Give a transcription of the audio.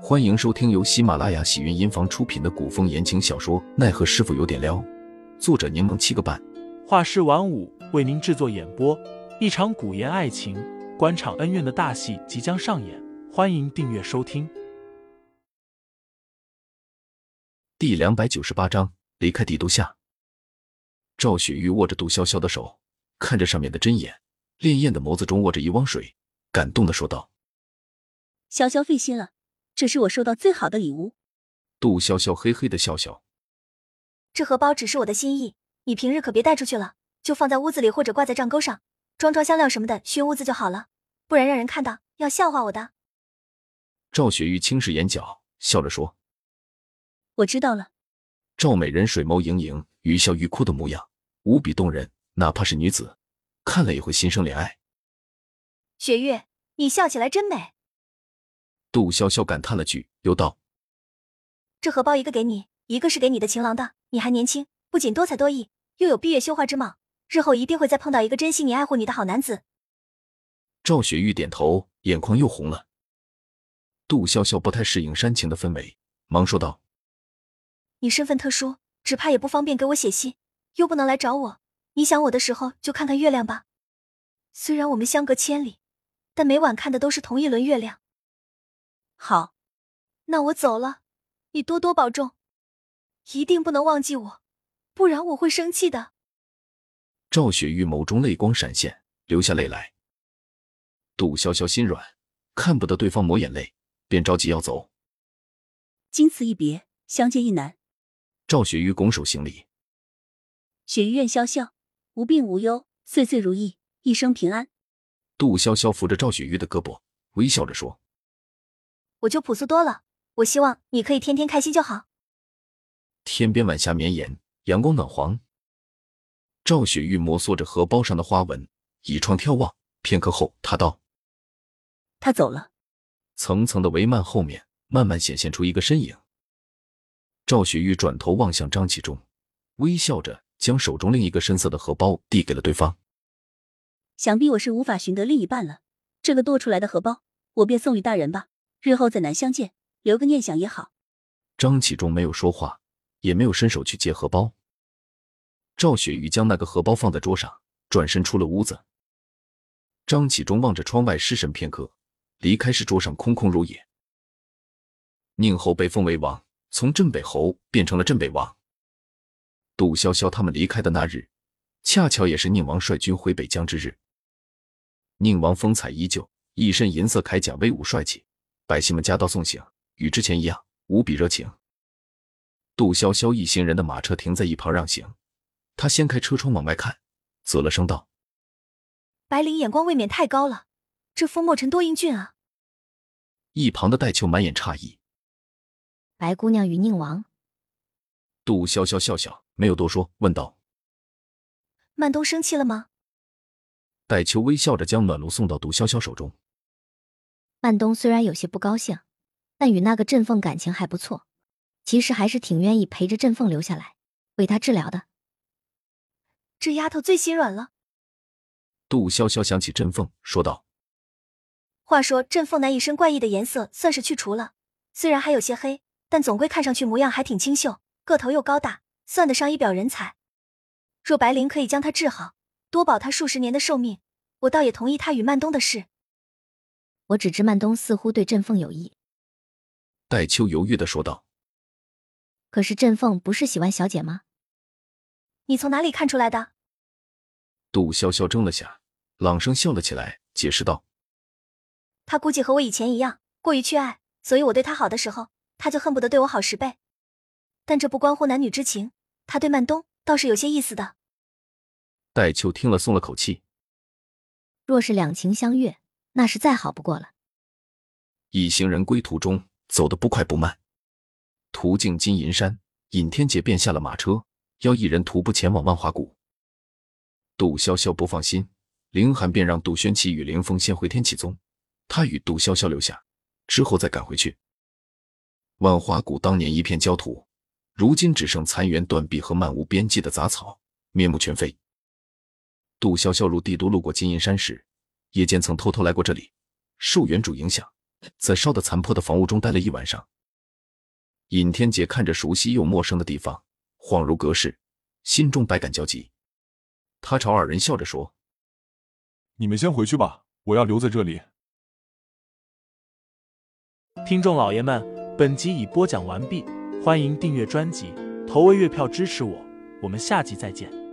欢迎收听由喜马拉雅喜云音房出品的古风言情小说《奈何师傅有点撩》，作者柠檬七个半，画师晚舞为您制作演播。一场古言爱情、官场恩怨的大戏即将上演，欢迎订阅收听。第两百九十八章离开帝都下。赵雪玉握着杜潇潇的手，看着上面的针眼，潋滟的眸子中握着一汪水，感动的说道：“潇潇费心了。”这是我收到最好的礼物。杜潇潇嘿嘿的笑笑。这荷包只是我的心意，你平日可别带出去了，就放在屋子里或者挂在帐钩上，装装香料什么的熏屋子就好了，不然让人看到要笑话我的。赵雪玉轻视眼角，笑着说：“我知道了。”赵美人水眸盈盈，欲笑欲哭的模样无比动人，哪怕是女子看了也会心生怜爱。雪玉，你笑起来真美。杜潇潇感叹了句，又道：“这荷包一个给你，一个是给你的情郎的。你还年轻，不仅多才多艺，又有闭月羞花之貌，日后一定会再碰到一个珍惜你、爱护你的好男子。”赵雪玉点头，眼眶又红了。杜潇潇不太适应煽情的氛围，忙说道：“你身份特殊，只怕也不方便给我写信，又不能来找我。你想我的时候，就看看月亮吧。虽然我们相隔千里，但每晚看的都是同一轮月亮。”好，那我走了，你多多保重，一定不能忘记我，不然我会生气的。赵雪玉眸中泪光闪现，流下泪来。杜潇潇心软，看不得对方抹眼泪，便着急要走。经此一别，相见亦难。赵雪玉拱手行礼。雪玉愿潇潇无病无忧，岁岁如意，一生平安。杜潇潇扶着赵雪玉的胳膊，微笑着说。我就朴素多了，我希望你可以天天开心就好。天边晚霞绵延，阳光暖黄。赵雪玉摩挲着荷包上的花纹，倚窗眺望，片刻后，他道：“他走了。”层层的帷幔后面，慢慢显现出一个身影。赵雪玉转头望向张启忠，微笑着将手中另一个深色的荷包递给了对方。想必我是无法寻得另一半了，这个多出来的荷包，我便送与大人吧。日后再难相见，留个念想也好。张启忠没有说话，也没有伸手去接荷包。赵雪玉将那个荷包放在桌上，转身出了屋子。张启忠望着窗外，失神片刻，离开时桌上空空如也。宁侯被封为王，从镇北侯变成了镇北王。杜潇潇他们离开的那日，恰巧也是宁王率军回北疆之日。宁王风采依旧，一身银色铠甲，威武帅气。百姓们夹道送行，与之前一样，无比热情。杜潇潇一行人的马车停在一旁让行，他掀开车窗往外看，啧了声道：“白灵眼光未免太高了，这风墨尘多英俊啊！”一旁的戴秋满眼诧异：“白姑娘与宁王？”杜潇潇笑笑，没有多说，问道：“曼东生气了吗？”戴秋微笑着将暖炉送到杜潇潇手中。曼东虽然有些不高兴，但与那个振凤感情还不错，其实还是挺愿意陪着振凤留下来为他治疗的。这丫头最心软了。杜潇潇想起振凤，说道：“话说振凤那一身怪异的颜色算是去除了，虽然还有些黑，但总归看上去模样还挺清秀，个头又高大，算得上一表人才。若白灵可以将她治好，多保她数十年的寿命，我倒也同意她与曼东的事。”我只知曼东似乎对振凤有意，戴秋犹豫的说道：“可是振凤不是喜欢小姐吗？你从哪里看出来的？”杜潇潇怔了下，朗声笑了起来，解释道：“他估计和我以前一样，过于缺爱，所以我对他好的时候，他就恨不得对我好十倍。但这不关乎男女之情，他对曼东倒是有些意思的。”戴秋听了，松了口气。若是两情相悦。那是再好不过了。一行人归途中走得不快不慢，途径金银山，尹天杰便下了马车，要一人徒步前往万华谷。杜潇潇不放心，凌寒便让杜轩奇与凌风先回天启宗，他与杜潇潇留下，之后再赶回去。万华谷当年一片焦土，如今只剩残垣断壁和漫无边际的杂草，面目全非。杜潇潇入帝都路过金银山时。夜间曾偷偷来过这里，受原主影响，在烧得残破的房屋中待了一晚上。尹天杰看着熟悉又陌生的地方，恍如隔世，心中百感交集。他朝二人笑着说：“你们先回去吧，我要留在这里。”听众老爷们，本集已播讲完毕，欢迎订阅专辑，投喂月票支持我，我们下集再见。